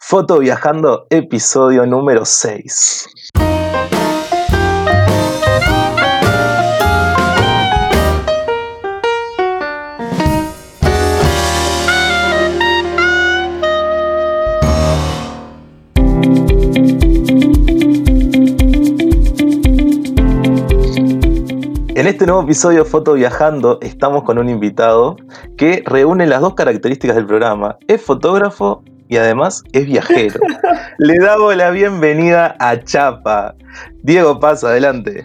Foto Viajando, episodio número 6. En este nuevo episodio de Foto Viajando estamos con un invitado que reúne las dos características del programa. Es fotógrafo y además es viajero. Le damos la bienvenida a Chapa. Diego Paz, adelante.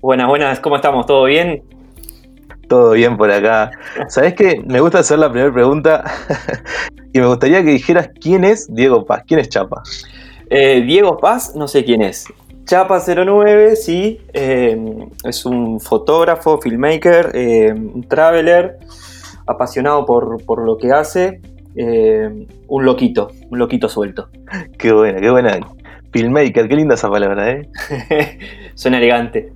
Buenas, buenas, ¿cómo estamos? ¿Todo bien? Todo bien por acá. ¿Sabés qué? Me gusta hacer la primera pregunta y me gustaría que dijeras quién es Diego Paz, quién es Chapa. Eh, Diego Paz, no sé quién es. Chapa 09, sí, eh, es un fotógrafo, filmmaker, eh, un traveler, apasionado por, por lo que hace, eh, un loquito, un loquito suelto. Qué buena, qué buena. Filmmaker, qué linda esa palabra, ¿eh? Suena elegante.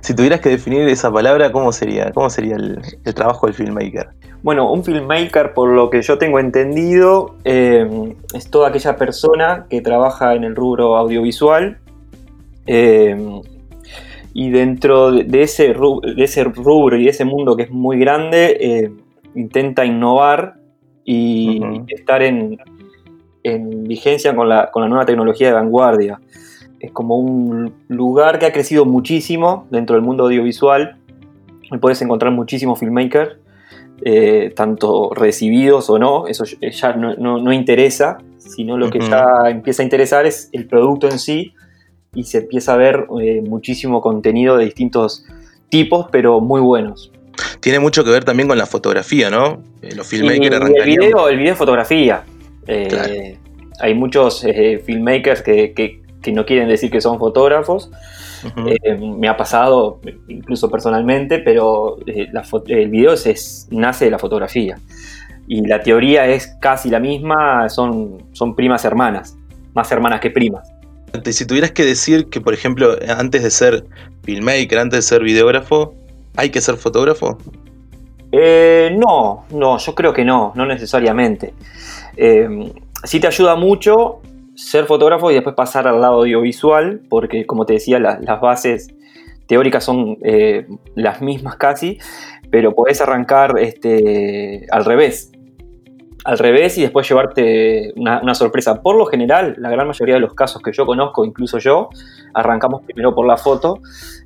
Si tuvieras que definir esa palabra, ¿cómo sería? ¿Cómo sería el, el trabajo del filmmaker? Bueno, un filmmaker, por lo que yo tengo entendido, eh, es toda aquella persona que trabaja en el rubro audiovisual eh, y dentro de ese, rubro, de ese, rubro, y de ese mundo que es muy grande, eh, intenta innovar y uh -huh. estar en, en vigencia con la, con la, nueva tecnología de vanguardia. Es como un lugar que ha crecido muchísimo dentro del mundo audiovisual. Puedes encontrar muchísimos filmmakers, eh, tanto recibidos o no, eso ya no, no, no interesa, sino lo que uh -huh. ya empieza a interesar es el producto en sí y se empieza a ver eh, muchísimo contenido de distintos tipos, pero muy buenos. Tiene mucho que ver también con la fotografía, ¿no? Eh, los filmmakers arrancarían... El video, el video es fotografía. Eh, claro. Hay muchos eh, filmmakers que, que, que, no quieren decir que son fotógrafos. Uh -huh. me ha pasado, incluso personalmente, pero la, el video es, es, nace de la fotografía. Y la teoría es casi la misma, son, son primas hermanas, más hermanas que primas. Si tuvieras que decir que, por ejemplo, antes de ser filmmaker, antes de ser videógrafo, ¿hay que ser fotógrafo? Eh, no, no, yo creo que no, no necesariamente. Eh, sí te ayuda mucho ser fotógrafo y después pasar al lado audiovisual, porque como te decía, la, las bases teóricas son eh, las mismas casi, pero podés arrancar este, al revés al revés y después llevarte una, sorpresa. Por lo general, la gran mayoría de los casos que yo conozco, incluso yo, arrancamos primero por la foto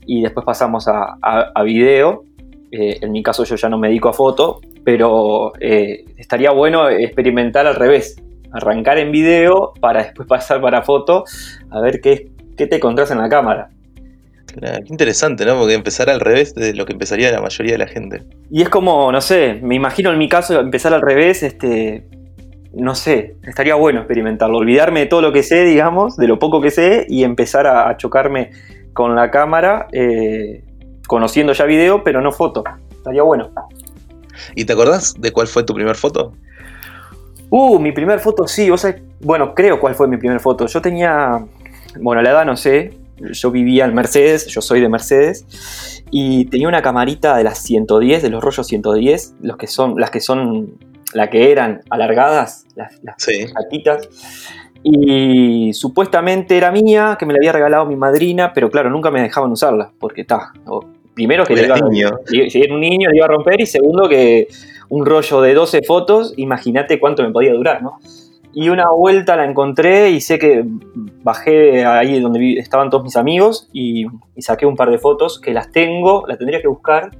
y después pasamos a, a, a video. Eh, en mi caso yo ya no me dedico a foto, pero eh, estaría bueno experimentar al revés. Arrancar en video para después pasar para foto a ver qué, qué te encontrás en la cámara. Qué interesante, ¿no? Porque empezar al revés de lo que empezaría la mayoría de la gente. Y es como, no sé, me imagino en mi caso empezar al revés, este, no sé, estaría bueno experimentarlo, olvidarme de todo lo que sé, digamos, de lo poco que sé y empezar a, a chocarme con la cámara, eh, conociendo ya video, pero no foto. Estaría bueno. ¿Y te acordás de cuál fue tu primer foto? Uh, mi primer foto, sí, vos sabés, bueno, creo cuál fue mi primer foto. Yo tenía, bueno, la edad no sé, yo vivía en Mercedes, yo soy de Mercedes, y tenía una camarita de las 110, de los rollos 110, los que son, las que son, la que eran alargadas, las, las sí. patitas, y supuestamente era mía, que me la había regalado mi madrina, pero claro, nunca me dejaban usarla, porque está, primero que iba, niño. si era un niño le iba a romper, y segundo que un rollo de 12 fotos, imagínate cuánto me podía durar, ¿no? Y una vuelta la encontré y sé que bajé ahí donde estaban todos mis amigos y, y, saqué un par de fotos que las tengo, las tendría que buscar,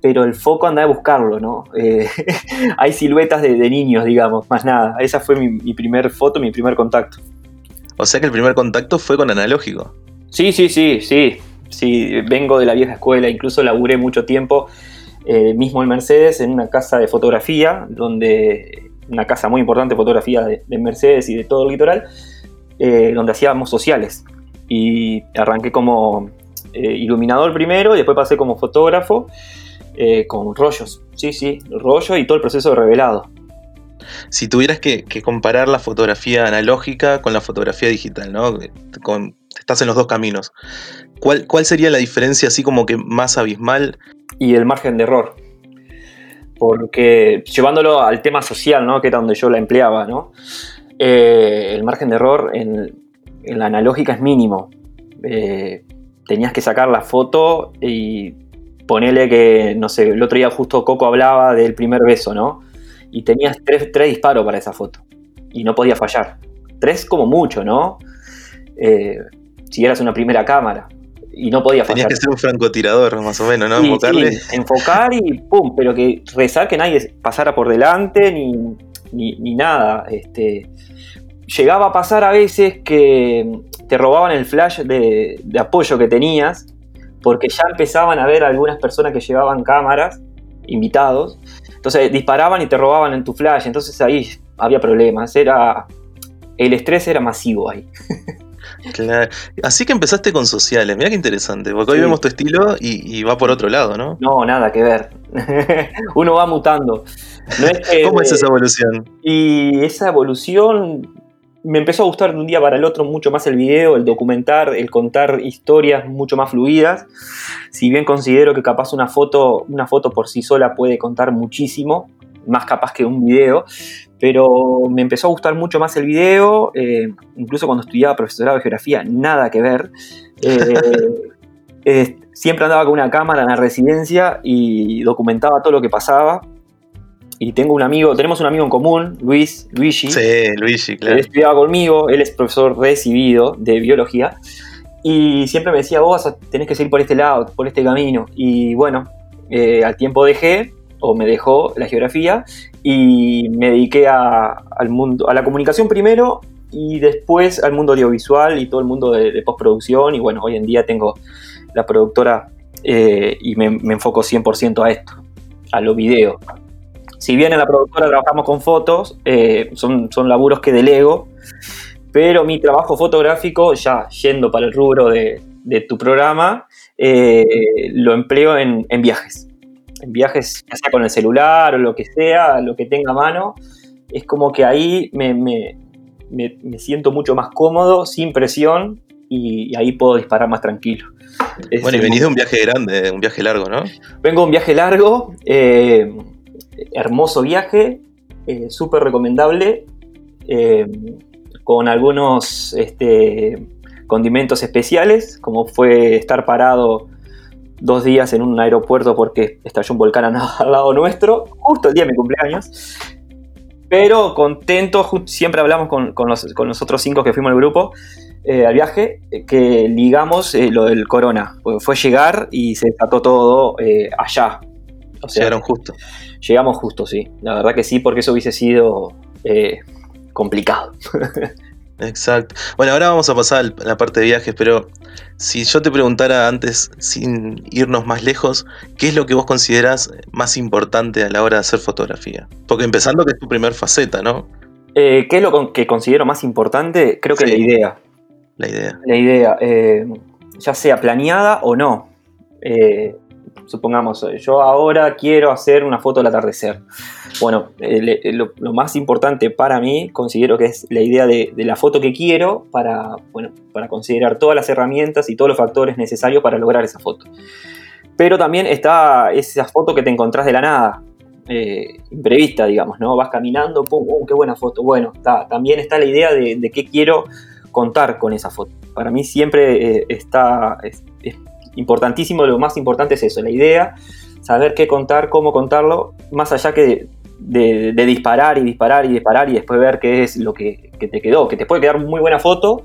pero el foco anda a buscarlo, ¿no? Eh, hay siluetas de, de, niños, digamos, más nada. Esa fue mi, mi, primer foto, mi primer contacto. O sea que el primer contacto fue con analógico. Sí, sí, sí, sí. Sí, vengo de la vieja escuela, incluso laburé mucho tiempo eh, mismo en Mercedes en una casa de fotografía donde una casa muy importante de fotografía de, de, Mercedes y de todo el litoral, eh, donde hacíamos sociales. Y arranqué como eh, iluminador primero y después pasé como fotógrafo eh, con rollos. Sí, sí, rollo y todo el proceso de revelado. Si tuvieras que, que, comparar la fotografía analógica con la fotografía digital, ¿no? Con, estás en los dos caminos. ¿Cuál, ¿Cuál sería la diferencia así como que más abismal? Y el margen de error porque llevándolo al tema social, ¿no? que era donde yo la empleaba, ¿no? eh, el margen de error en, la analógica es mínimo. Eh, tenías que sacar la foto y ponerle que, no sé, el otro día justo Coco hablaba del primer beso, ¿no? Y tenías tres, tres disparos para esa foto y no podía fallar. Tres como mucho, ¿no? Eh, si eras una primera cámara y no podía fallar. Tenías que ser un francotirador, más o menos, ¿no? Enfocarle. enfocar y pum, pero que rezar que nadie pasara por delante ni, ni, nada. Este, llegaba a pasar a veces que te robaban el flash de, apoyo que tenías, porque ya empezaban a ver algunas personas que llevaban cámaras, invitados, entonces disparaban y te robaban en tu flash, entonces ahí había problemas, era el estrés era masivo ahí. Claro. Así que empezaste con sociales, mira qué interesante, porque hoy vemos tu estilo y, va por otro lado, ¿no? No, nada que ver. Uno va mutando. ¿Cómo es esa evolución? Y esa evolución me empezó a gustar de un día para el otro mucho más el video, el documentar, el contar historias mucho más fluidas. Si bien considero que capaz una foto, una foto por sí sola puede contar muchísimo, más capaz que un video, pero me empezó a gustar mucho más el video, eh, incluso cuando estudiaba profesorado de geografía, nada que ver. Eh, siempre andaba con una cámara en la residencia y documentaba todo lo que pasaba. Y tengo un amigo, tenemos un amigo en común, Luis, Luigi. Sí, Luigi, claro. Él estudiaba conmigo, él es profesor recibido de biología. Y siempre me decía, vos tenés que seguir por este lado, por este camino. Y bueno, eh, al tiempo dejé, o me dejó la geografía, y me dediqué al mundo, a la comunicación primero y después al mundo audiovisual y todo el mundo de, postproducción. Y bueno, hoy en día tengo la productora eh, y me, me enfoco 100% a esto, a los videos si bien en la productora trabajamos con fotos, eh, son, son laburos que delego, pero mi trabajo fotográfico, ya yendo para el rubro de, tu programa, eh, lo empleo en, viajes. En viajes, ya sea con el celular o lo que sea, lo que tenga a mano, es como que ahí me, siento mucho más cómodo, sin presión, y, ahí puedo disparar más tranquilo. bueno, y venís de un viaje grande, un viaje largo, ¿no? Vengo de un viaje largo. Eh, hermoso viaje, eh, súper recomendable, eh, con algunos este, condimentos especiales, como fue estar parado dos días en un aeropuerto porque estalló un volcán al lado nuestro, justo el día de mi cumpleaños. Pero contento, siempre hablamos con, los, otros cinco que fuimos al grupo eh, al viaje, que ligamos lo del corona. Fue llegar y se desató todo allá, Llegaron justo. Llegamos justo, sí. La verdad que sí, porque eso hubiese sido eh, complicado. Exacto. Bueno, ahora vamos a pasar a la parte de viajes, pero si yo te preguntara antes, sin irnos más lejos, ¿qué es lo que vos considerás más importante a la hora de hacer fotografía? Porque empezando que es tu primer faceta, ¿no? Eh, ¿Qué es lo que considero más importante? Creo que la idea. La idea. La idea, eh, ya sea planeada o no supongamos, yo ahora quiero hacer una foto del atardecer. Bueno, lo, más importante para mí considero que es la idea de, la foto que quiero para, bueno, para considerar todas las herramientas y todos los factores necesarios para lograr esa foto. Pero también está esa foto que te encontrás de la nada, eh, imprevista, digamos, ¿no? Vas caminando, ¡pum! ¡uh, qué buena foto! Bueno, también está la idea de, qué quiero contar con esa foto. Para mí siempre eh, está, importantísimo, lo más importante es eso, la idea, saber qué contar, cómo contarlo, más allá que de, disparar y disparar y disparar y después ver qué es lo que, te quedó, que te puede quedar muy buena foto,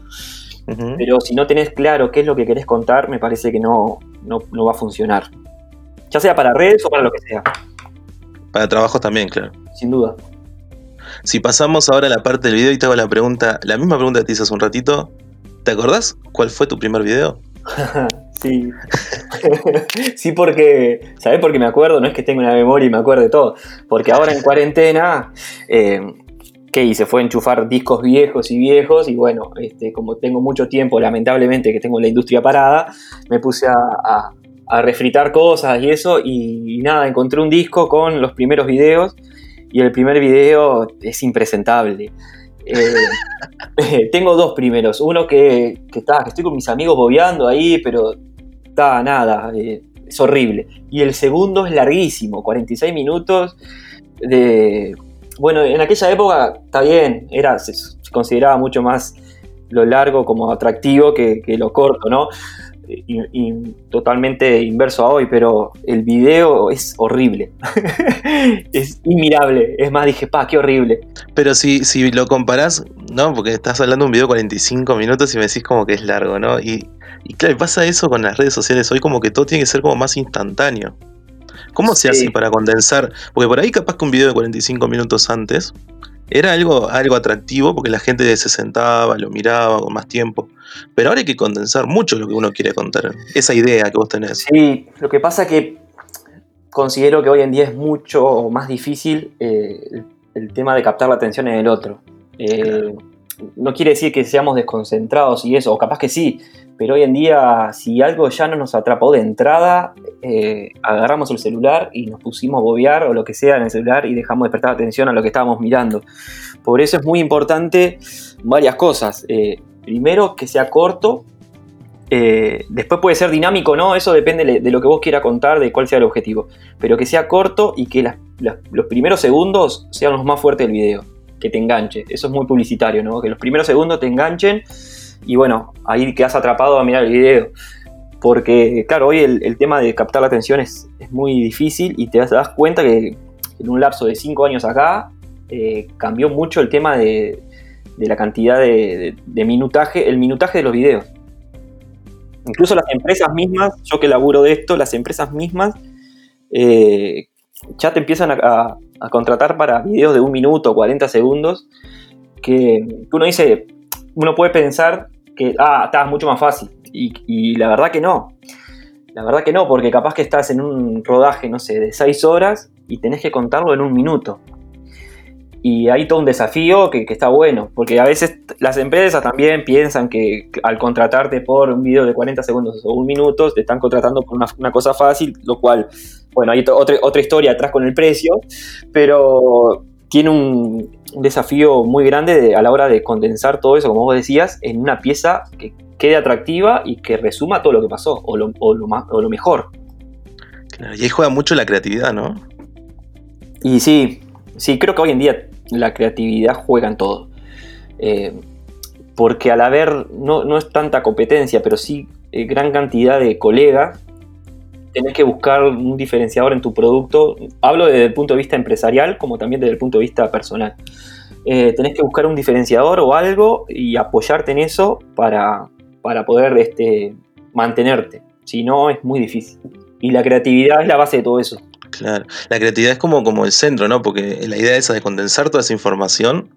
pero si no tenés claro qué es lo que querés contar, me parece que no, no, va a funcionar. Ya sea para redes o para lo que sea. Para trabajos también, claro. Sin duda. Si pasamos ahora a la parte del video y te hago la pregunta, la misma pregunta que te hice hace un ratito, ¿te acordás cuál fue tu primer video? Sí. sí, porque, ¿sabes? Porque me acuerdo, no es que tenga una memoria y me acuerde todo. Porque ahora en cuarentena, eh, ¿qué hice? Fue enchufar discos viejos y viejos. Y bueno, este, como tengo mucho tiempo, lamentablemente, que tengo la industria parada, me puse a, refritar cosas y eso. Y, nada, encontré un disco con los primeros videos. Y el primer video es impresentable. Eh, tengo dos primeros. Uno que, que, que estoy con mis amigos bobeando ahí, pero nada, eh, es horrible. Y el segundo es larguísimo, 46 minutos de... Bueno, en aquella época está bien, era, se, se consideraba mucho más lo largo como atractivo que, lo corto, ¿no? Y, totalmente inverso a hoy, pero el video es horrible. es inmirable. Es más, dije, pa, qué horrible. Pero si, si lo comparás, ¿no? Porque estás hablando de un video de 45 minutos y me decís como que es largo, ¿no? Y, y claro, pasa eso con las redes sociales hoy, como que todo tiene que ser como más instantáneo. ¿Cómo se hace para condensar? Porque por ahí capaz que un video de 45 minutos antes era algo, algo atractivo porque la gente se sentaba, lo miraba con más tiempo. Pero ahora hay que condensar mucho lo que uno quiere contar. Esa idea que vos tenés. Sí, lo que pasa es que considero que hoy en día es mucho más difícil eh, el, tema de captar la atención en el otro. Eh, no quiere decir que seamos desconcentrados y eso, o capaz que sí, pero hoy en día, si algo ya no nos atrapó de entrada, eh, agarramos el celular y nos pusimos a bobear o lo que sea en el celular y dejamos de prestar atención a lo que estábamos mirando. Por eso es muy importante varias cosas. Eh, primero, que sea corto. Eh, después puede ser dinámico, ¿no? Eso depende de lo que vos quieras contar, de cuál sea el objetivo. Pero que sea corto y que los primeros segundos sean los más fuertes del video. Que te enganche. Eso es muy publicitario, ¿no? Que los primeros segundos te enganchen y bueno, ahí quedas atrapado a mirar el video. Porque, claro, hoy el, tema de captar la atención es, muy difícil y te das, cuenta que en un lapso de 5 años acá eh, cambió mucho el tema de, la cantidad de, minutaje, el minutaje de los videos. Incluso las empresas mismas, yo que laburo de esto, las empresas mismas eh, ya te empiezan a, a, contratar para videos de un minuto, 40 segundos, que uno dice, uno puede pensar que, ah, está mucho más fácil. Y, la verdad que no. La verdad que no, porque capaz que estás en un rodaje, no sé, de 6 horas y tenés que contarlo en un minuto. Y hay todo un desafío que, está bueno, porque a veces las empresas también piensan que al contratarte por un video de 40 segundos o un minuto, te están contratando por una, cosa fácil, lo cual, bueno, hay otra, otra historia atrás con el precio, pero tiene un, desafío muy grande a la hora de condensar todo eso, como vos decías, en una pieza que quede atractiva y que resuma todo lo que pasó, o lo, más, o lo mejor. Claro, y ahí juega mucho la creatividad, ¿no? Y sí, sí, creo que hoy en día la creatividad juega en todo. Eh, porque al haber, no, no, es tanta competencia, pero sí eh, gran cantidad de colegas tenés que buscar un diferenciador en tu producto. Hablo desde el punto de vista empresarial como también desde el punto de vista personal. Eh, tenés que buscar un diferenciador o algo y apoyarte en eso para, para poder este, mantenerte. Si no, es muy difícil. Y la creatividad es la base de todo eso. Claro, la creatividad es como, como el centro, ¿no? Porque la idea esa de condensar toda esa información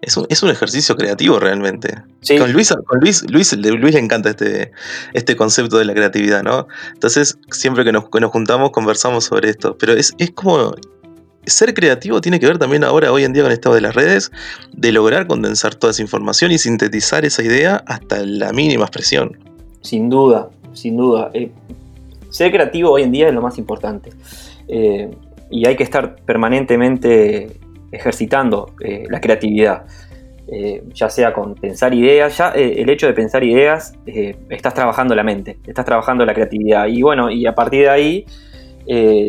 es un, es un, ejercicio creativo realmente. Con, Luis, con Luis, Luis, Luis, le encanta este, este concepto de la creatividad, ¿no? Entonces, siempre que nos, nos juntamos, conversamos sobre esto. Pero es, es, como. Ser creativo tiene que ver también ahora, hoy en día, con el estado de las redes, de lograr condensar toda esa información y sintetizar esa idea hasta la mínima expresión. Sin duda, sin duda. Eh, ser creativo hoy en día es lo más importante. Eh, y hay que estar permanentemente ejercitando eh, la creatividad. Eh, ya sea con pensar ideas, ya eh, el hecho de pensar ideas, estás trabajando la mente, estás trabajando la creatividad. Y bueno, y a partir de ahí,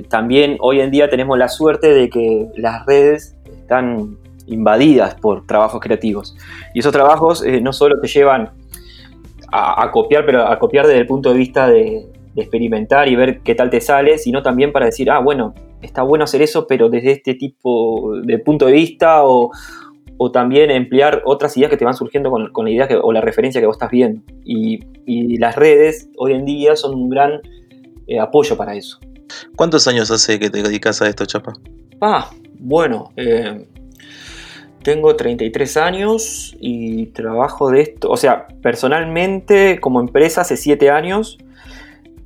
también hoy en día tenemos la suerte de que las redes están invadidas por trabajos creativos. Y esos trabajos no solo te llevan a, copiar, pero a copiar desde el punto de vista de, de experimentar y ver qué tal te sale, sino también para decir, ah, bueno, está bueno hacer eso, pero desde este tipo de punto de vista o, también emplear otras ideas que te van surgiendo con, la idea o la referencia que vos estás viendo. Y, las redes hoy en día son un gran eh, apoyo para eso. ¿Cuántos años hace que te dedicas a esto, Chapa? Ah, bueno, eh, tengo 33 años y trabajo de esto, o sea, personalmente como empresa hace 7 años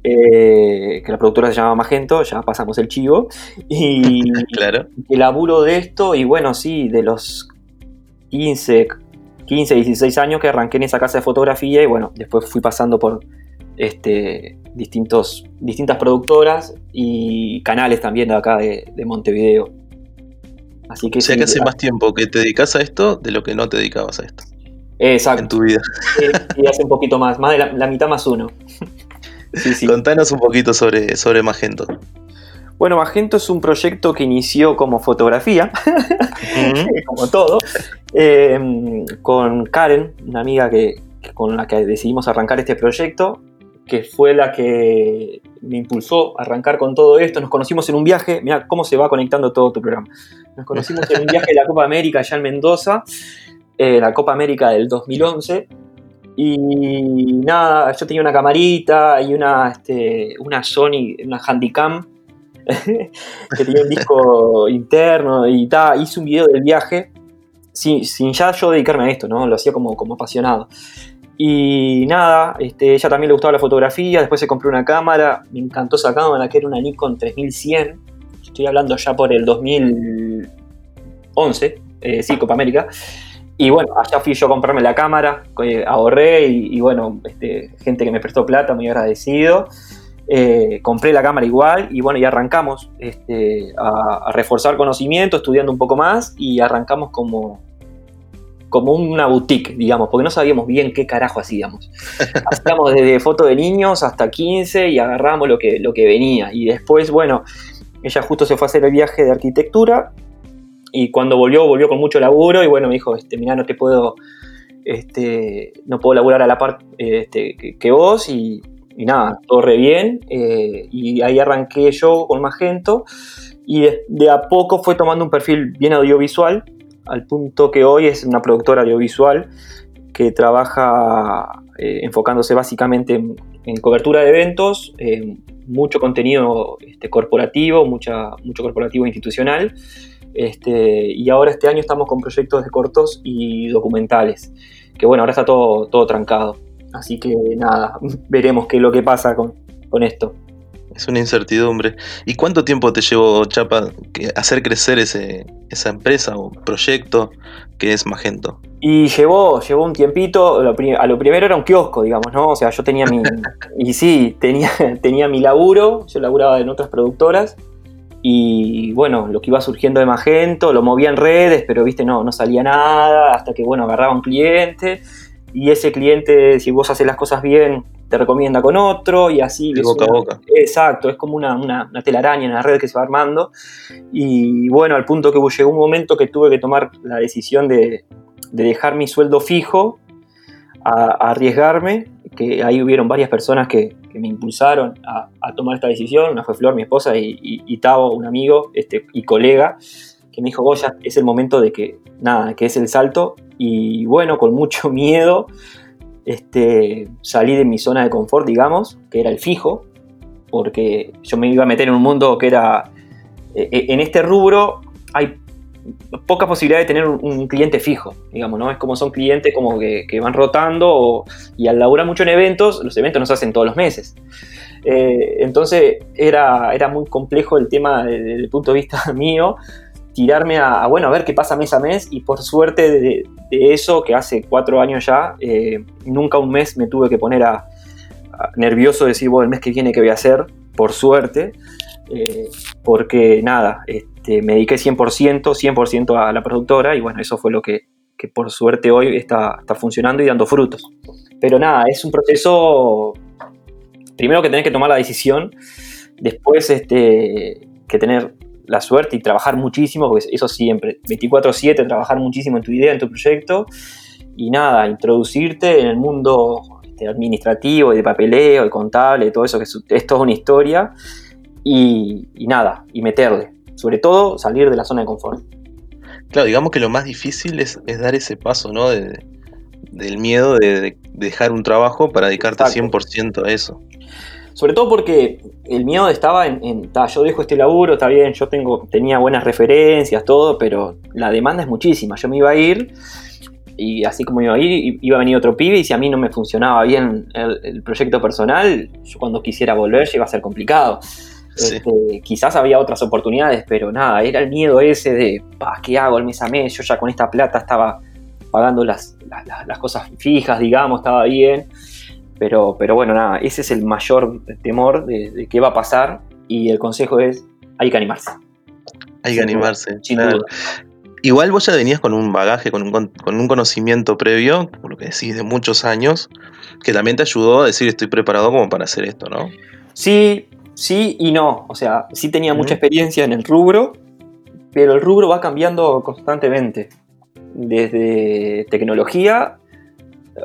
eh, que la productora se llama Magento, ya pasamos el chivo, y claro. el laburo de esto, y bueno, sí, de los 15, 15, 16 años que arranqué en esa casa de fotografía, y bueno, después fui pasando por este, distintos, distintas productoras y canales también de acá de, Montevideo. Así que o sea que hace más tiempo que te dedicas a esto de lo que no te dedicabas a esto. Exacto. En tu vida. Y hace un poquito más, más de la mitad más uno. Contanos un poquito sobre, sobre Magento. Bueno, Magento es un proyecto que inició como fotografía, como todo, eh, con Karen, una amiga que, con la que decidimos arrancar este proyecto, que fue la que me impulsó a arrancar con todo esto. Nos conocimos en un viaje, mira cómo se va conectando todo tu programa. Nos conocimos en un viaje de la Copa América allá en Mendoza, eh, la Copa América del 2011. Y nada, yo tenía una camarita y una, este, una Sony, una Handycam, que tenía un disco interno y tal. Hice un video del viaje sin, sin, ya yo dedicarme a esto, ¿no? Lo hacía como, como apasionado. Y nada, este, ella también le gustaba la fotografía, después se compró una cámara, me encantó esa cámara que era una Nikon 3100, estoy hablando ya por el 2011, eh, sí, Copa América. Y bueno, allá fui yo a comprarme la cámara, eh, ahorré y, bueno, este, gente que me prestó plata, muy agradecido. Eh, compré la cámara igual y bueno, y arrancamos este, a, a, reforzar conocimiento, estudiando un poco más y arrancamos como, como una boutique, digamos, porque no sabíamos bien qué carajo hacíamos. Hacíamos desde foto de niños hasta 15 y agarramos lo que, lo que venía. Y después, bueno, ella justo se fue a hacer el viaje de arquitectura y cuando volvió, volvió con mucho laburo y bueno, me dijo, este, no te puedo, este, no puedo laburar a la par este, que, vos y, nada, todo re bien. Eh, y ahí arranqué yo con Magento y de, de, a poco fue tomando un perfil bien audiovisual al punto que hoy es una productora audiovisual que trabaja eh, enfocándose básicamente en, cobertura de eventos, mucho contenido este, corporativo, mucha, mucho corporativo institucional. Este, y ahora este año estamos con proyectos de cortos y documentales, que bueno, ahora está todo, todo trancado. Así que nada, veremos qué es lo que pasa con, con esto. Es una incertidumbre. ¿Y cuánto tiempo te llevó, Chapa, hacer crecer ese, esa empresa o proyecto que es Magento? Y llevó, llevó un tiempito, a lo primero era un kiosco, digamos, ¿no? O sea, yo tenía mi... y sí, tenía, tenía mi laburo, yo laburaba en otras productoras, y bueno, lo que iba surgiendo de Magento, lo movía en redes, pero viste, no, no salía nada, hasta que bueno, agarraba un cliente, y ese cliente, si vos haces las cosas bien, te recomienda con otro y así. De boca a boca. Exacto, es como una, una, telaraña en la red que se va armando. Y bueno, al punto que llegó un momento que tuve que tomar la decisión de, de dejar mi sueldo fijo, a, arriesgarme, que ahí hubieron varias personas que, que me impulsaron a, tomar esta decisión. Una fue Flor, mi esposa, y, y, Tavo, un amigo este, y colega, que me dijo, Goya, es el momento de que, nada, que es el salto. Y bueno, con mucho miedo, este, salí de mi zona de confort, digamos, que era el fijo, porque yo me iba a meter en un mundo que era, e, e, en este rubro hay poca posibilidad de tener un, cliente fijo, digamos, ¿no? Es como son clientes como que, van rotando y al laburar mucho en eventos, los eventos no se hacen todos los meses. Eh, entonces era, era muy complejo el tema desde el punto de vista mío, tirarme a, bueno, a ver qué pasa mes a mes y por suerte de, eso, que hace cuatro años ya, eh, nunca un mes me tuve que poner a, nervioso decir, bueno, el mes que viene qué voy a hacer, por suerte, eh, porque nada, este, me dediqué 100%, 100% a la productora y bueno, eso fue lo que, que por suerte hoy está, está funcionando y dando frutos. Pero nada, es un proceso, primero que tenés que tomar la decisión, después este, que tener la suerte y trabajar muchísimo, porque eso siempre, 24/7, trabajar muchísimo en tu idea, en tu proyecto, y nada, introducirte en el mundo este, administrativo, de papeleo, de contable, todo eso, que es, toda una historia, y, nada, y meterle. Sobre todo, salir de la zona de confort. Claro, digamos que lo más difícil es, dar ese paso, ¿no? del miedo de, dejar un trabajo para dedicarte 100% a eso. Sobre todo porque el miedo estaba en, yo dejo este laburo, está bien, yo tengo, tenía buenas referencias, todo, pero la demanda es muchísima. Yo me iba a ir y así como iba a ir, iba a venir otro pibe y si a mí no me funcionaba bien el, proyecto personal, yo cuando quisiera volver iba a ser complicado. Este, quizás había otras oportunidades, pero nada, era el miedo ese de, ¿qué hago el mes a mes? Yo ya con esta plata estaba pagando las, las cosas fijas, digamos, estaba bien. Pero, pero bueno, nada, ese es el mayor temor de, qué va a pasar y el consejo es, hay que animarse. Hay que animarse. Igual vos ya venías con un bagaje, con un, con un conocimiento previo, por lo que decís, de muchos años, que también te ayudó a decir estoy preparado como para hacer esto, ¿no? Sí, sí y no. O sea, sí tenía mucha experiencia en el rubro, pero el rubro va cambiando constantemente. Desde tecnología,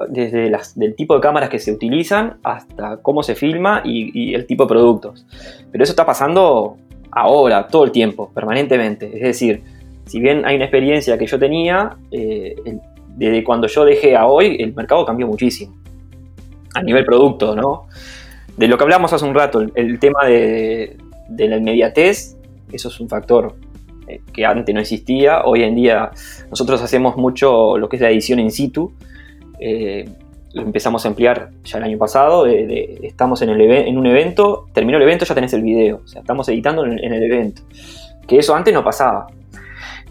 desde las, del tipo de cámaras que se utilizan hasta cómo se filma y, el tipo de productos. Pero eso está pasando ahora, todo el tiempo, permanentemente. Es decir, si bien hay una experiencia que yo tenía, eh, desde cuando yo dejé a hoy, el mercado cambió muchísimo. A nivel producto, ¿no? De lo que hablamos hace un rato, el, tema de, de, la inmediatez, eso es un factor eh, que antes no existía. Hoy en día nosotros hacemos mucho lo que es la edición in situ, eh, lo empezamos a emplear ya el año pasado. estamos en, el en un evento, terminó el evento, ya tenés el video. O sea, estamos editando en, el evento. Que eso antes no pasaba.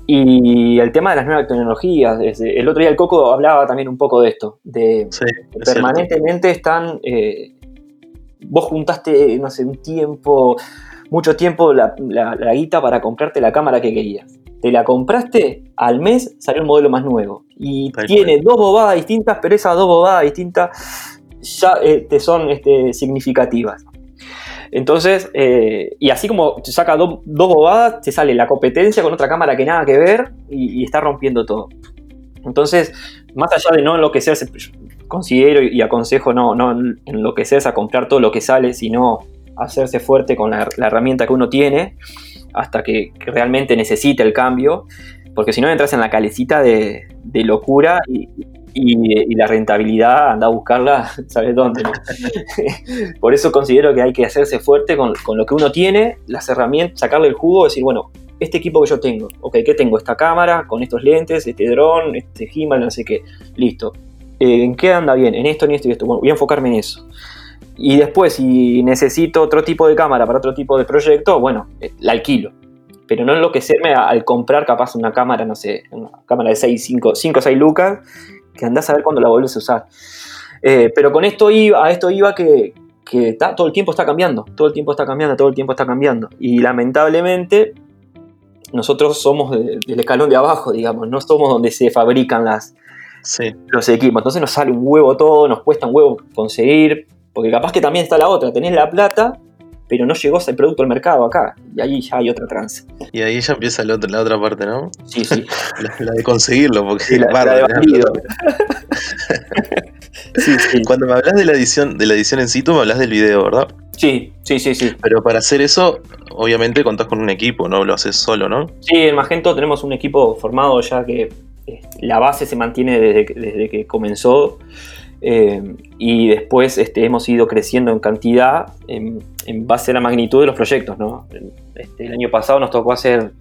Y el tema de las nuevas tecnologías, el otro día el Coco hablaba también un poco de esto, de permanentemente están, eh, vos juntaste, no sé, un tiempo, mucho tiempo la, la, guita para comprarte la cámara que querías. Te la compraste, al mes salió un modelo más nuevo. Y tiene dos bobadas distintas, pero esas dos bobadas distintas ya eh, te son este, significativas. Entonces, eh, y así como te saca dos bobadas, te sale la competencia con otra cámara que nada que ver y, está rompiendo todo. Entonces, más allá de no enloquecerse, considero y aconsejo no, no enloquecerse a comprar todo lo que sale, sino hacerse fuerte con la, herramienta que uno tiene hasta que, realmente necesite el cambio porque si no entras en la calecita de, locura y, la rentabilidad, anda a buscarla, ¿sabes dónde? Por eso considero que hay que hacerse fuerte con, lo que uno tiene, las herramientas, sacarle el jugo, decir, bueno, este equipo que yo tengo, ok, ¿qué tengo? Esta cámara, con estos lentes, este dron, este gimbal, no sé qué, listo. ¿En qué anda bien? En esto, en esto y esto. Bueno, voy a enfocarme en eso. Y después, si necesito otro tipo de cámara para otro tipo de proyecto, bueno, eh, la alquilo pero no enloquecerme al comprar capaz una cámara, no sé, una cámara de 6, 5, 5 6 lucas, que andás a ver cuando la vuelves a usar. Eh, pero con esto iba, a esto iba que, que todo el tiempo está cambiando, todo el tiempo está cambiando, todo el tiempo está cambiando. Y lamentablemente nosotros somos del escalón de abajo, digamos, no somos donde se fabrican las, los equipos. Entonces nos sale un huevo todo, nos cuesta un huevo conseguir, porque capaz que también está la otra, tenés la plata, pero no llegó ese producto al mercado acá. Y ahí ya hay otra trance. Y ahí ya empieza la otra, parte, ¿no? Sí, sí. la, de conseguirlo, porque la, de sí, sí. Cuando me hablas de la edición, de la edición en situ, me hablas del video, ¿verdad? Sí, sí, sí, sí. Pero para hacer eso, obviamente contás con un equipo, no lo haces solo, ¿no? Sí, en Magento tenemos un equipo formado ya que la base se mantiene desde, desde que comenzó. Eh, y después este, hemos ido creciendo en cantidad en, base a la magnitud de los proyectos. ¿no? Este, el año pasado nos tocó hacer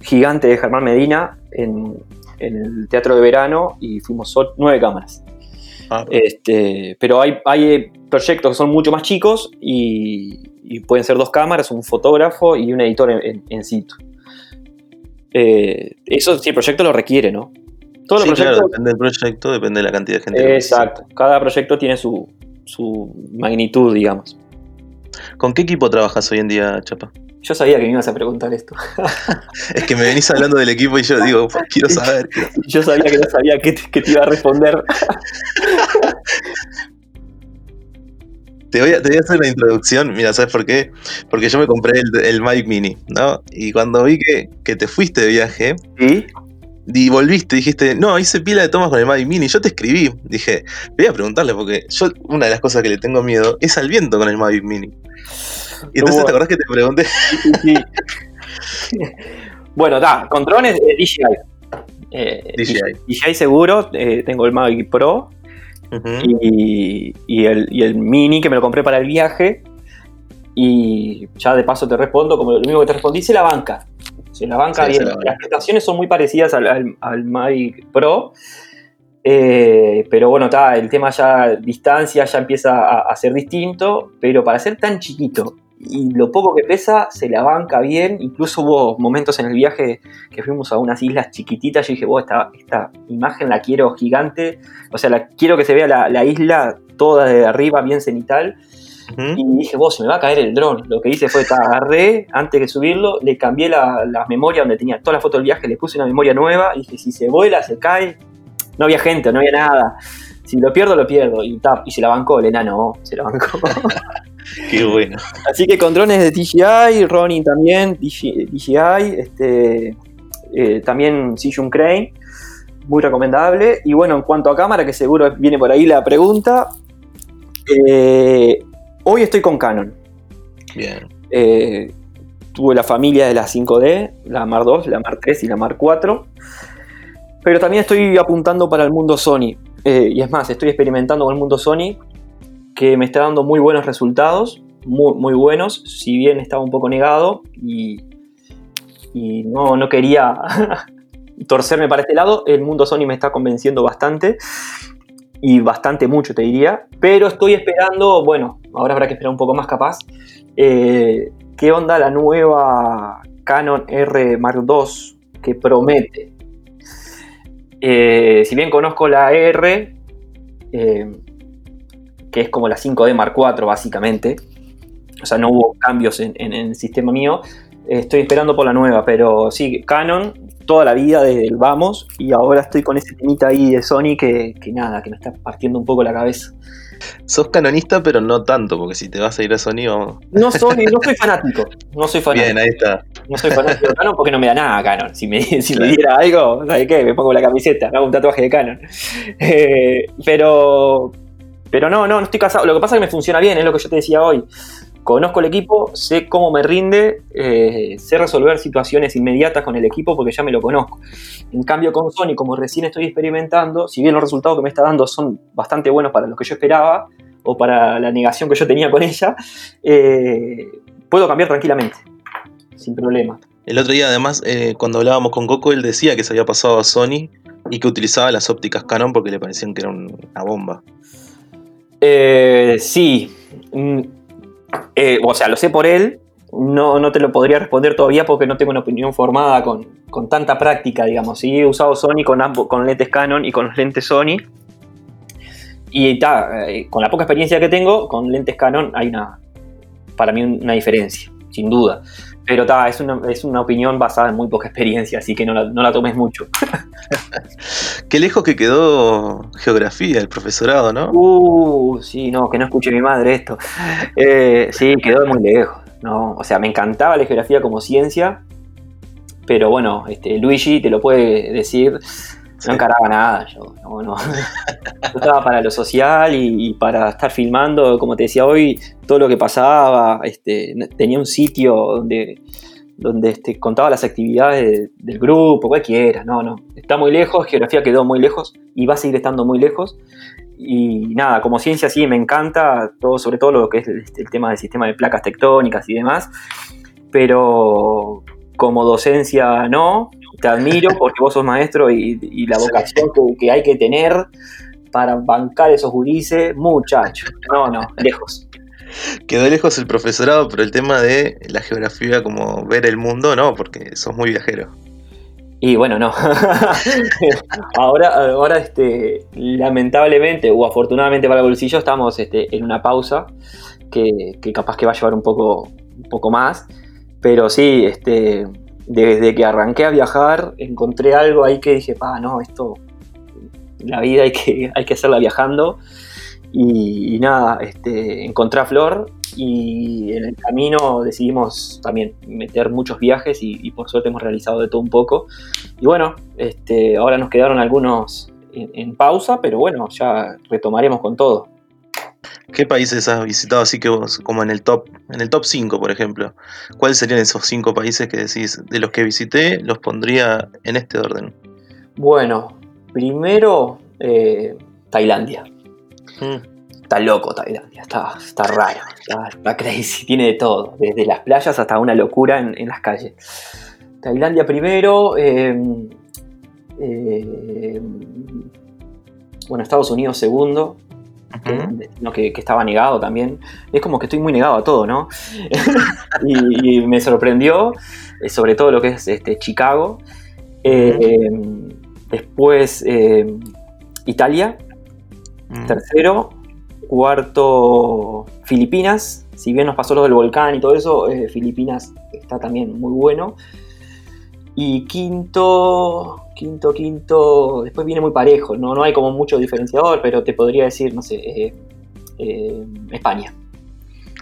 Gigante de Germán Medina en, el Teatro de Verano y fuimos nueve cámaras. Ah. Este, pero hay, hay, proyectos que son mucho más chicos y, pueden ser dos cámaras, un fotógrafo y un editor en, en, situ. Eh, eso sí, el proyecto lo requiere, ¿no? Todo depende del proyecto, depende de la cantidad de gente. Exacto, cada proyecto tiene su, magnitud, digamos. ¿Con qué equipo trabajas hoy en día, Chapa? Yo sabía que me ibas a preguntar esto. es que me venís hablando del equipo y yo digo, quiero saber. Yo sabía que no sabía qué te, iba a responder. Te voy, a, te voy, a, hacer una introducción, mira, ¿sabes por qué? Porque yo me compré el, el Mic Mini, ¿no? Y cuando vi que, que te fuiste de viaje, ¿Sí? Y volviste, dijiste, no, hice pila de tomas con el Mavic Mini. Yo te escribí, dije, voy a preguntarle, porque yo, una de las cosas que le tengo miedo es al viento con el Mavic Mini. Y entonces, ¿te acordás que te pregunté? Sí, bueno, da, con drones eh, DJI. Eh, DJI. DJI seguro, eh, tengo el Mavic Pro y, y, el, y el Mini que me lo compré para el viaje. Y ya de paso te respondo, como lo mismo que te respondí, se la banca. Se la banca bien. Las prestaciones son muy parecidas al, al, Mavic Pro. Eh, pero bueno, está, el tema ya distancia ya empieza a, ser distinto, pero para ser tan chiquito y lo poco que pesa, se la banca bien. Incluso hubo momentos en el viaje que fuimos a unas islas chiquititas. Yo dije, esta, esta imagen la quiero gigante. O sea, la, quiero que se vea la, la isla toda de arriba, bien cenital. Y dije, vos, se me va a caer el dron. Lo que hice fue, agarré, antes de subirlo, le cambié la, memoria donde tenía toda la foto del viaje, le puse una memoria nueva. Y dije, si se vuela, se cae. No había gente, no había nada. Si lo pierdo, lo pierdo. Y, y se la bancó el enano, se la bancó. Qué bueno. Así que con drones de DJI, Ronin también, DJI, este, eh, también Sijun Crane, muy recomendable. Y bueno, en cuanto a cámara, que seguro viene por ahí la pregunta, eh, hoy estoy con Canon. Bien. Eh, tuve la familia de la 5D, la Mar 2, la Mar 3 y la Mar 4. Pero también estoy apuntando para el mundo Sony. y es más, estoy experimentando con el mundo Sony que me está dando muy buenos resultados, muy, muy buenos, si bien estaba un poco negado y, y no, no quería torcerme para este lado, el mundo Sony me está convenciendo bastante y bastante mucho te diría, pero estoy esperando, bueno, ahora habrá que esperar un poco más capaz, eh, qué onda la nueva Canon R Mark II que promete. Eh, si bien conozco la R, eh, que es como la 5D Mark IV básicamente. O sea, no hubo cambios en, el sistema mío. Estoy esperando por la nueva, pero sí, Canon toda la vida desde el vamos y ahora estoy con ese temita ahí de Sony que, nada, que me está partiendo un poco la cabeza. Sos canonista, pero no tanto, porque si te vas a ir a Sony vamos. No soy, no soy fanático. No soy fanático. Bien, ahí está. No soy fanático de Canon porque no me da nada Canon. Si me, si me diera algo, ¿sabes qué? Me pongo la camiseta, hago un tatuaje de Canon. Eh, pero, pero no, no, no estoy casado. Lo que pasa es que me funciona bien, es lo que yo te decía hoy. Conozco el equipo, sé cómo me rinde, eh, sé resolver situaciones inmediatas con el equipo porque ya me lo conozco. En cambio con Sony, como recién estoy experimentando, si bien los resultados que me está dando son bastante buenos para lo que yo esperaba o para la negación que yo tenía con ella, eh, puedo cambiar tranquilamente, sin problema. El otro día además, eh, cuando hablábamos con Coco, él decía que se había pasado a Sony y que utilizaba las ópticas Canon porque le parecían que era una bomba. Eh, sí. Mm, eh, o sea, lo sé por él. No, no te lo podría responder todavía porque no tengo una opinión formada con, tanta práctica, digamos. Sí, he usado Sony con, con lentes Canon y con los lentes Sony. Y eh, con la poca experiencia que tengo, con lentes Canon hay una, para mí una diferencia, sin duda. Pero ta, es, una, es una opinión basada en muy poca experiencia, así que no la, no la tomes mucho. Qué lejos que quedó geografía, el profesorado, ¿no? Uh, sí, no, que no escuche mi madre esto. Eh, sí, quedó muy lejos. No, o sea, me encantaba la geografía como ciencia, pero bueno, este, Luigi te lo puede decir, no encaraba nada, yo, no, estaba para lo social y, para estar filmando, como te decía hoy, todo lo que pasaba, este, tenía un sitio donde, donde este, contaba las actividades del grupo, cualquiera, no, no, está muy lejos, geografía quedó muy lejos y va a seguir estando muy lejos. Y nada, como ciencia sí me encanta, todo, sobre todo lo que es el, el tema del sistema de placas tectónicas y demás, pero como docencia no, te admiro porque vos sos maestro y, la vocación que, hay que tener para bancar esos gurises, muchacho. No, no, lejos. Quedó lejos el profesorado, pero el tema de la geografía, como ver el mundo, no, porque sos muy viajero. Y bueno, no. ahora, ahora este, lamentablemente o afortunadamente para el bolsillo estamos este, en una pausa que, que, capaz que va a llevar un poco, un poco más. Pero sí, este, desde que arranqué a viajar, encontré algo ahí que dije, pa, no, esto, la vida hay que, hay que hacerla viajando. Y, nada, este, encontré a Flor y en el camino decidimos también meter muchos viajes y, por suerte hemos realizado de todo un poco. Y bueno, este, ahora nos quedaron algunos en pausa, pero bueno, ya retomaremos con todo. ¿Qué países has visitado así que vos, como en el top, en el top 5, por ejemplo? ¿Cuáles serían esos cinco países que decís, de los que visité, los pondría en este orden? Bueno, primero eh, Tailandia. Mm. Está loco Tailandia, está, está raro, está, crazy, tiene de todo, desde las playas hasta una locura en, las calles. Tailandia primero, em, em, bueno, Estados Unidos segundo, que, estaba negado también. Es como que estoy muy negado a todo, ¿no? y, me sorprendió, eh, sobre todo lo que es este, Chicago. Eh, después eh, Italia. Tercero. Cuarto, Filipinas. Si bien nos pasó lo del volcán y todo eso, Filipinas está también muy bueno. Y quinto, quinto, quinto, después viene muy parejo, no, no hay como mucho diferenciador, pero te podría decir, no sé, eh, eh, España.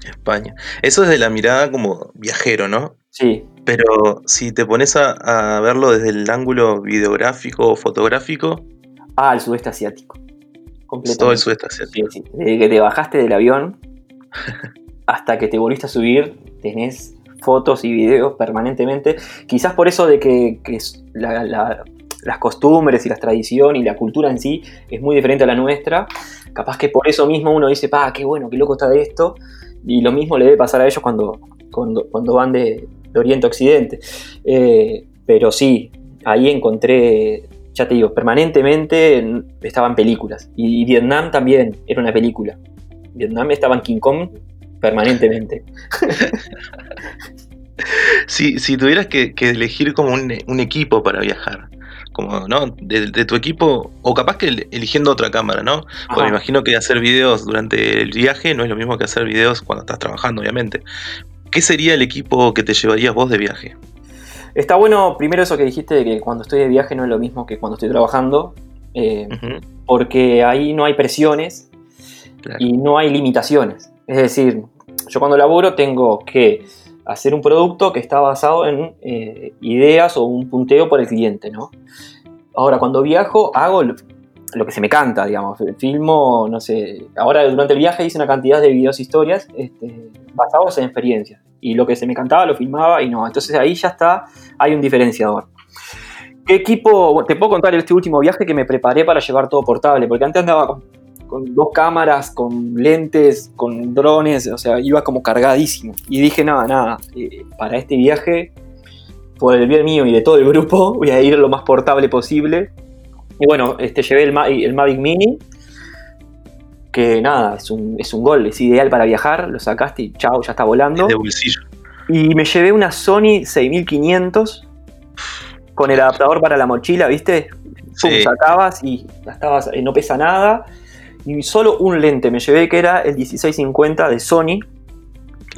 España. Eso es de la mirada como viajero, ¿no? Sí. Pero si te pones a, verlo desde el ángulo videográfico o fotográfico. Ah, el sudeste asiático. Todo el sudeste asiático. Sí, sí. Desde que te bajaste del avión hasta que te volviste a subir, tenés fotos y videos permanentemente. Quizás por eso de que, las costumbres y la tradición y la cultura en sí es muy diferente a la nuestra. Capaz que por eso mismo uno dice, pa, qué bueno, qué loco está de esto. Y lo mismo le debe pasar a ellos cuando, cuando, van de, Oriente a Occidente. Eh, pero sí, ahí encontré, ya te digo, permanentemente estaban películas. Y, Vietnam también era una película. Vietnam estaba en King Kong permanentemente. si, si tuvieras que, elegir como un, equipo para viajar, como, ¿no? De, tu equipo, o capaz que eligiendo otra cámara, ¿no? Porque me imagino que hacer videos durante el viaje no es lo mismo que hacer videos cuando estás trabajando, obviamente. ¿Qué sería el equipo que te llevarías vos de viaje? Está bueno, primero eso que dijiste de que cuando estoy de viaje no es lo mismo que cuando estoy trabajando, eh, porque ahí no hay presiones y no hay limitaciones. Es decir, yo cuando laburo tengo que hacer un producto que está basado en eh, ideas o un punteo por el cliente, ¿no? Ahora, cuando viajo, hago lo, que se me canta, digamos. Filmo, no sé. Ahora, durante el viaje hice una cantidad de videos historias este, basados en experiencias. Y lo que se me cantaba lo filmaba y no. Entonces ahí ya está, hay un diferenciador. ¿Qué equipo? Te puedo contar este último viaje que me preparé para llevar todo portable, porque antes andaba con dos cámaras, con lentes, con drones, o sea, iba como cargadísimo. Y dije, nada, nada, eh, para este viaje, por el bien mío y de todo el grupo, voy a ir lo más portable posible. Y bueno, este, llevé el, el Mavic Mini, que nada, es un, es un gol, es ideal para viajar, lo sacaste y chao, ya está volando. de bolsillo. Y me llevé una Sony 6500 con el adaptador para la mochila, ¿viste? sacabas y estabas, eh, no pesa nada y solo un lente me llevé que era el 1650 de Sony.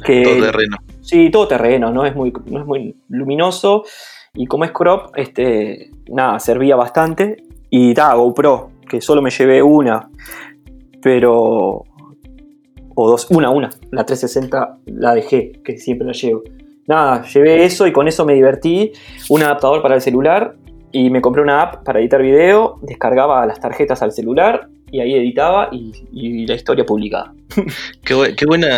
Que, todo terreno. Sí, todo terreno, no es muy, no es muy luminoso. Y como es crop, este, nada, servía bastante. Y da, GoPro, que solo me llevé una. Pero. O dos, una, una. La 360 la dejé, que siempre la llevo. Nada, llevé eso y con eso me divertí. Un adaptador para el celular y me compré una app para editar video, descargaba las tarjetas al celular y ahí editaba y, la historia publicada. Qué, buena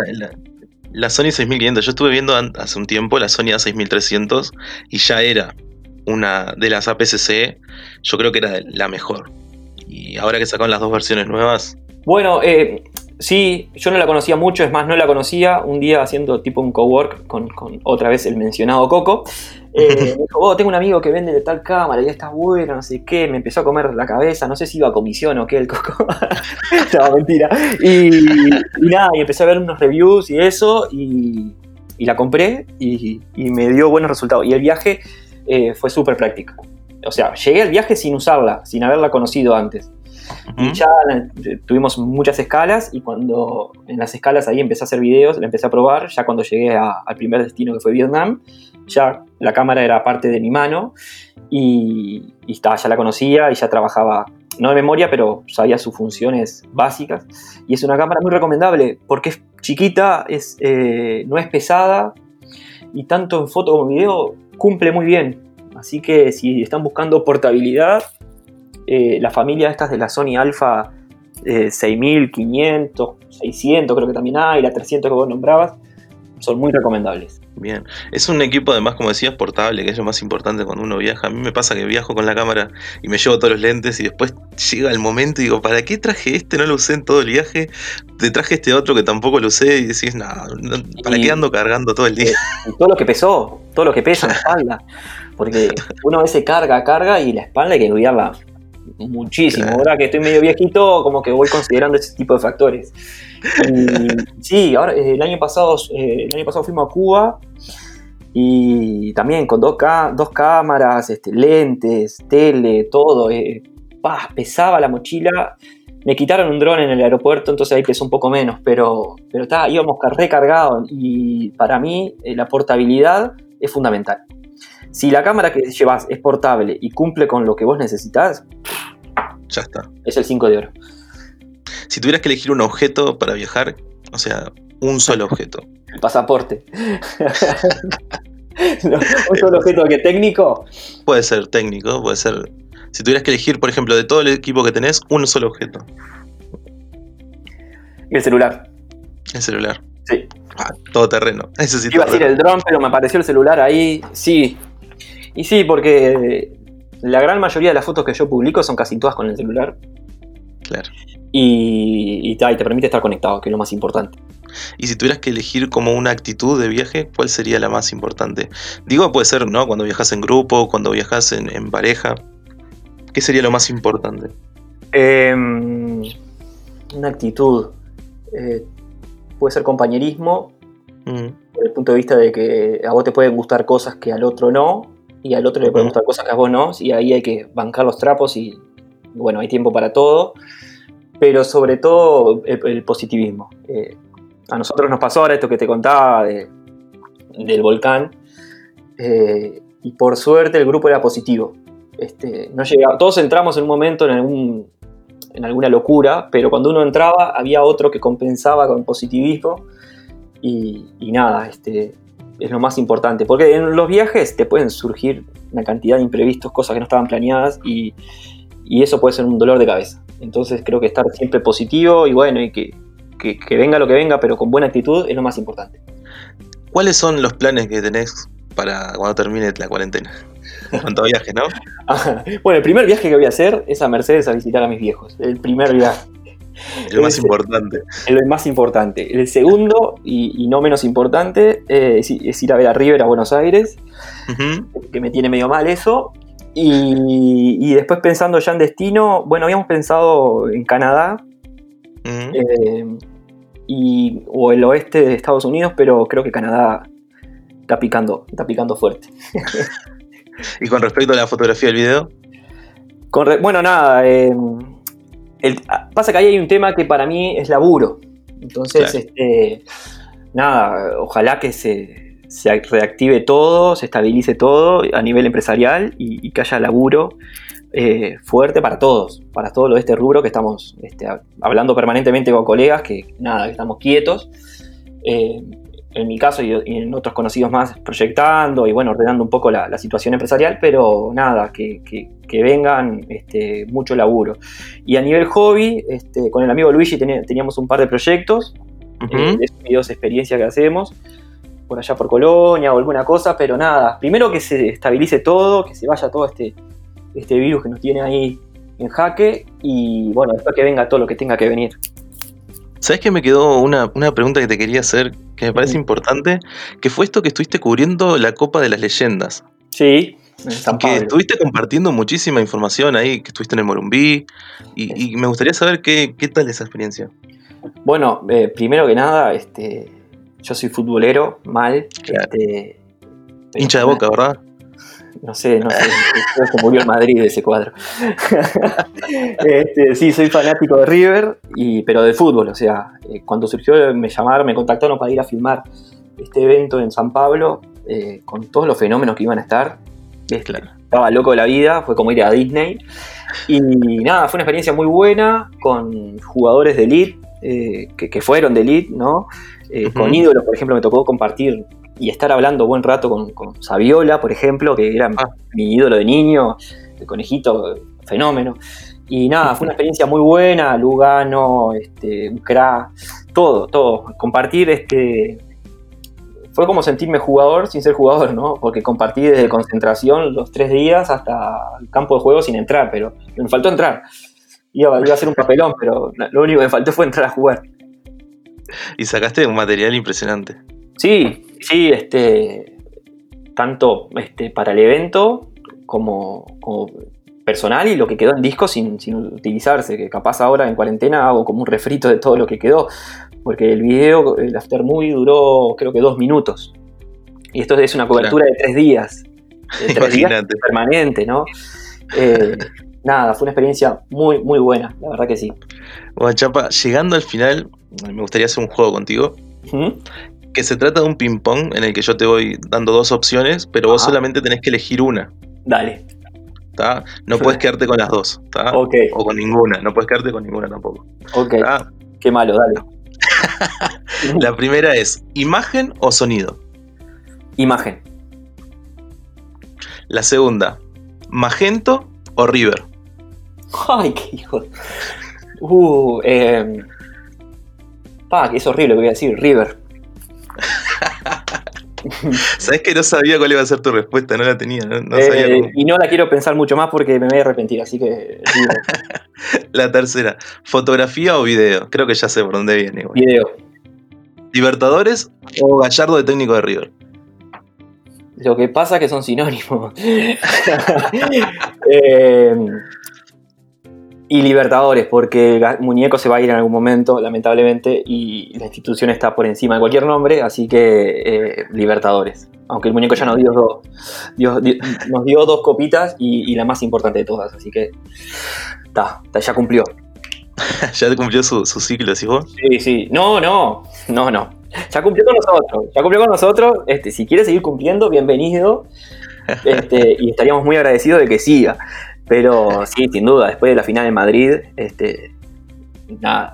la, Sony 6500. Yo estuve viendo hace un tiempo la Sony A6300 y ya era una de las APS-C, yo creo que era la mejor. Y ahora que sacaron las dos versiones nuevas. Bueno, eh, Sí, yo no la conocía mucho, es más, no la conocía. Un día haciendo tipo un cowork con, con otra vez el mencionado Coco. Eh, me dijo, oh, tengo un amigo que vende de tal cámara, ya está bueno, no sé qué. Me empezó a comer la cabeza, no sé si iba a comisión o qué el Coco. no, mentira. Y, nada, y empecé a ver unos reviews y eso, y, la compré y, me dio buenos resultados. Y el viaje eh, fue súper práctico. O sea, llegué al viaje sin usarla, sin haberla conocido antes. Y ya tuvimos muchas escalas y cuando en las escalas ahí empecé a hacer videos, la empecé a probar, ya cuando llegué al primer destino que fue Vietnam, ya la cámara era parte de mi mano y, estaba, ya la conocía y ya trabajaba, no de memoria, pero sabía sus funciones básicas. Y es una cámara muy recomendable porque es chiquita, es, eh, no es pesada y tanto en foto como en video cumple muy bien. Así que si están buscando portabilidad, eh, la familia estas de la Sony Alpha 6500, eh, 600 creo que también hay, la 300 que vos nombrabas, son muy recomendables. Bien, es un equipo además, como decías, portable, que es lo más importante cuando uno viaja. A mí me pasa que viajo con la cámara y me llevo todos los lentes y después llega el momento y digo, ¿para qué traje este? No lo usé en todo el viaje. Te traje este otro que tampoco lo usé y decís, no, ¿para qué ando cargando todo el día? todo lo que pesó, todo lo que pesa en la espalda. Porque uno a veces carga, carga y la espalda hay que cuidarla muchísimo. Ahora que estoy medio viejito, como que voy considerando ese tipo de factores. sí, ahora eh, el año pasado, eh, el año pasado fuimos a Cuba y también con dos, dos cámaras, este, lentes, tele, todo. Eh, pesaba la mochila. Me quitaron un dron en el aeropuerto, entonces ahí pesó un poco menos, pero, pero íbamos recargados y para mí la portabilidad es fundamental. Si la cámara que llevas es portable y cumple con lo que vos necesitas, Ya está. es el 5 de oro. Si tuvieras que elegir un objeto para viajar, o sea, un solo objeto. El pasaporte. No, un solo objeto que técnico. Puede ser técnico, puede ser. Si tuvieras que elegir, por ejemplo, de todo el equipo que tenés, un solo objeto. El celular. El celular. Sí. Ah, todo terreno. Eso sí, Iba a decir el dron, pero me apareció el celular ahí. Sí. Y sí, porque la gran mayoría de las fotos que yo publico son casi todas con el celular. Claro. Y, y te permite estar conectado, que es lo más importante. Y si tuvieras que elegir como una actitud de viaje, ¿cuál sería la más importante? Digo, puede ser, ¿no? Cuando viajas en grupo, cuando viajas en, en pareja. ¿Qué sería lo más importante? Em, una actitud. eh, puede ser compañerismo, Mm, desde el punto de vista de que a vos te pueden gustar cosas que al otro no, y al otro le pueden gustar cosas que a vos no, y ahí hay que bancar los trapos y bueno, hay tiempo para todo, pero sobre todo el, el positivismo. Eh, a nosotros nos pasó ahora esto que te contaba de- del volcán, eh, y por suerte el grupo era positivo. Este, no llegaba, todos entramos en un momento en, alguna locura, pero cuando uno entraba había otro que compensaba con positivismo y, y nada, este, es lo más importante. Porque en los viajes te pueden surgir una cantidad de imprevistos, cosas que no estaban planeadas y eso puede ser un dolor de cabeza. Entonces creo que estar siempre positivo y bueno, y que, que- que venga lo que venga, pero con buena actitud es lo más importante. ¿Cuáles son los planes que tenés para cuando termine la cuarentena? En cuanto a viajes, ¿no? bueno, el primer viaje que voy a hacer es a Mercedes a visitar a mis viejos. El primer viaje. El más importante. El más importante. El segundo, y, y no menos importante, eh, es, es ir a ver a River a Buenos Aires. Que me tiene medio mal eso. Y, y después pensando ya en destino, bueno, habíamos pensado en Canadá Eh, y, o el oeste de Estados Unidos, pero creo que Canadá está picando, está picando fuerte. Y con respecto a la fotografía del video, Con re- bueno, nada, eh, el- ah, pasa que ahí hay un tema que para mí es laburo. Entonces, Claro. este, nada, ojalá que se, se reactive todo, se estabilice todo a nivel empresarial y, y que haya laburo eh, fuerte para todos, para todo lo de este rubro que estamos este, hab- hablando permanentemente con colegas, que nada, que estamos quietos. Eh, en mi caso y, y en otros conocidos más proyectando y bueno, ordenando un poco la, la situación empresarial, pero nada, que, que- que vengan este, mucho laburo. Y a nivel hobby, este, con el amigo Luigi teníamos un par de proyectos, ujú, eh, de esos videos de experiencia que hacemos, por allá por Colonia o alguna cosa, pero nada, primero que se estabilice todo, que se vaya todo este, este virus que nos tiene ahí en jaque y bueno, después que venga todo lo que tenga que venir. ¿sabes que me quedó una, una pregunta que te quería hacer que me parece importante? Que fue esto que estuviste cubriendo la Copa de las Leyendas. Sí, en San que estuviste compartiendo muchísima información ahí, que estuviste en el Morumbí, y, y me gustaría saber qué, qué tal esa experiencia. Bueno, eh, primero que nada, este, yo soy futbolero, mal. Claro. este, Hincha de boca, ¿verdad? No sé, no sé, creo que murió el Madrid ese cuadro. Este, sí, soy fanático de River, y, pero de fútbol, o sea, eh, cuando surgió me llamaron, me contactaron para ir a filmar este evento en San Pablo, eh, con todos los fenómenos que iban a estar. Este, Claro. Estaba loco de la vida, fue como ir a Disney. Y nada, fue una experiencia muy buena con jugadores de elite, eh, que, que fueron de elite, ¿no? Eh. Con ídolos, por ejemplo, me tocó compartir y estar hablando buen rato con, con Saviola, por ejemplo, que era Ah. mi ídolo de niño, el conejito, fenómeno. Y nada, fue una experiencia muy buena, Lugano, este, un crack, todo, todo. Compartir este. Fue como sentirme jugador sin ser jugador, ¿no? Porque compartí desde concentración los tres días hasta el campo de juego sin entrar, pero me faltó entrar. Iba, iba a ser un papelón, pero lo único que me faltó fue entrar a jugar. Y sacaste un material impresionante. Sí, sí, este, tanto este, para el evento como, como personal y lo que quedó en disco sin, sin utilizarse, que capaz ahora en cuarentena hago como un refrito de todo lo que quedó, porque el video, el after movie duró creo que dos minutos. Y esto es una cobertura de tres días, de tres días Imagínate. permanente, ¿no? Eh, nada, fue una experiencia muy, muy buena, la verdad que sí. Bueno, Chapa, llegando al final, me gustaría hacer un juego contigo. Ujú. Que se trata de un ping-pong en el que yo te voy dando dos opciones, pero vos solamente tenés que elegir una. Dale. ¿tá? No puedes quedarte con las dos. ¿tá? Ok. O con ninguna. No puedes quedarte con ninguna tampoco. Ok. ¿tá? Qué malo, dale. La primera es imagen o sonido. Imagen. La segunda, magento o river. Ay, qué hijo. Uh, eh. Pa, que es horrible lo que voy a decir. River. Sabes que no sabía cuál iba a ser tu respuesta, no la tenía. No, no Eh, sabía cómo. y no la quiero pensar mucho más porque me voy a arrepentir, así que. La tercera, fotografía o video. Creo que ya sé por dónde viene. igual. video. Libertadores o Gallardo de técnico de River. Lo que pasa es que son sinónimos. Eh, y Libertadores, porque Ga- Muñeco se va a ir en algún momento, lamentablemente, y la institución está por encima de cualquier nombre, así que eh, Libertadores. Aunque el muñeco ya nos dio dos, dio- dio- nos dio dos copitas y, y la más importante de todas, así que ta, ta, ya cumplió. ya cumplió su, su ciclo, ¿sí vos? Sí, sí. No, no, no, no. Ya cumplió con nosotros. Ya cumplió con nosotros. Este, si quiere seguir cumpliendo, bienvenido. Este, y estaríamos muy agradecidos de que siga. Pero sí, sin duda, después de la final en Madrid, este, nada.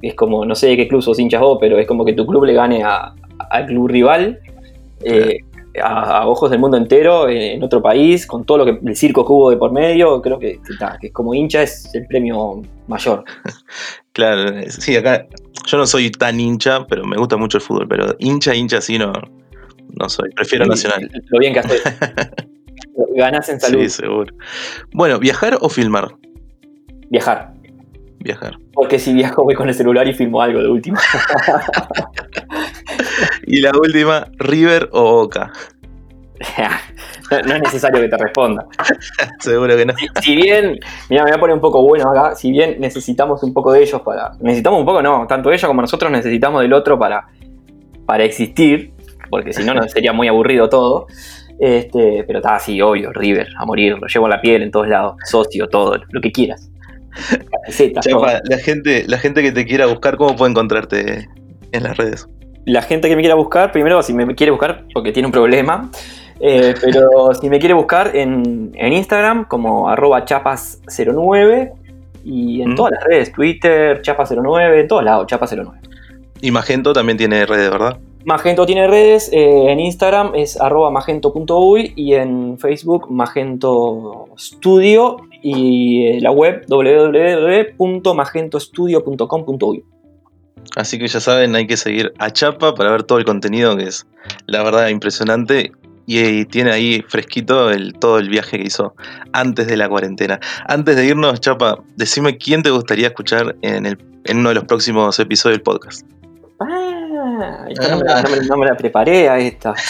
Es como, no sé de qué club sos hinchas vos, pero es como que tu club le gane a- al club rival. eh, a, a ojos del mundo entero, eh, en otro país, con todo lo que el circo que hubo de por medio, creo que, que, ta, que como hincha es el premio mayor. Claro, sí, acá yo no soy tan hincha, pero me gusta mucho el fútbol. Pero hincha, hincha, sí, no, no soy. Prefiero Nacional. Lo bien que haces. Ganás en salud. Sí, seguro. Bueno, ¿viajar o filmar? Viajar. Viajar. Porque si viajo voy con el celular y filmo algo de última. Y la última, River o Boca. no, no es necesario que te responda. Seguro que no. Si, si bien, mira, me voy a poner un poco bueno acá, si bien necesitamos un poco de ellos para... Necesitamos un poco, no, tanto ellos como nosotros necesitamos del otro para, para existir, porque si no, no sería muy aburrido todo. Este, pero está así, obvio, River, a morir, lo llevo en la piel en todos lados, socio, todo, lo que quieras. Chapa, la gente, la gente que te quiera buscar, ¿cómo puede encontrarte en las redes? la gente que me quiera buscar, primero si me quiere buscar porque tiene un problema, eh, pero si me quiere buscar en, en Instagram como arroba chapas09 y en Mm. todas las redes, Twitter, chapas09, en todos lados, chapas09. Y Magento también tiene redes, ¿verdad? Magento tiene redes, eh, en Instagram es arroba magento.uy y en Facebook Magento Studio y eh, la web www.magentostudio.com.uy. Así que ya saben, hay que seguir a Chapa para ver todo el contenido que es, la verdad, impresionante. Y, y tiene ahí fresquito el, todo el viaje que hizo antes de la cuarentena. Antes de irnos, Chapa, decime quién te gustaría escuchar en, el, en uno de los próximos episodios del podcast. Ah, esta no, me la, no me- no me la preparé a esta.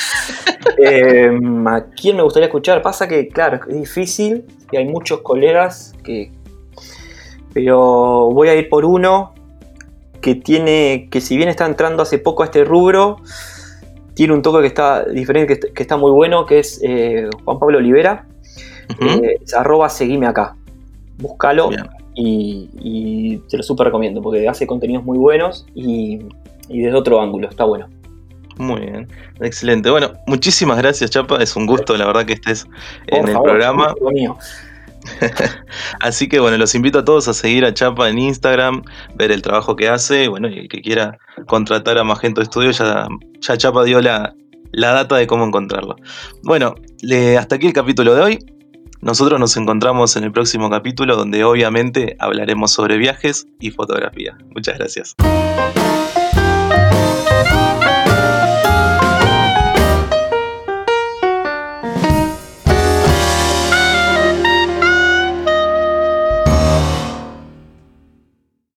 Eh, ¿A quién me gustaría escuchar? Pasa que, claro, es difícil y hay muchos colegas que. Pero voy a ir por uno que tiene. que si bien está entrando hace poco a este rubro, tiene un toque que está diferente, que, está- que está muy bueno, que es eh, Juan Pablo Olivera. Eh, arroba seguime acá. Búscalo Bien. y, y te lo súper recomiendo porque hace contenidos muy buenos y, y desde otro ángulo, está bueno. Muy bien, excelente. Bueno, muchísimas gracias, Chapa. Es un gusto, la verdad, que estés en el programa. mío. Así que bueno, los invito a todos a seguir a Chapa en Instagram, ver el trabajo que hace. Bueno, y el que quiera contratar a Magento Studio, ya, ya Chapa dio la, la data de cómo encontrarlo. Bueno, le- hasta aquí el capítulo de hoy. Nosotros nos encontramos en el próximo capítulo donde obviamente hablaremos sobre viajes y fotografía. Muchas gracias. Thank you.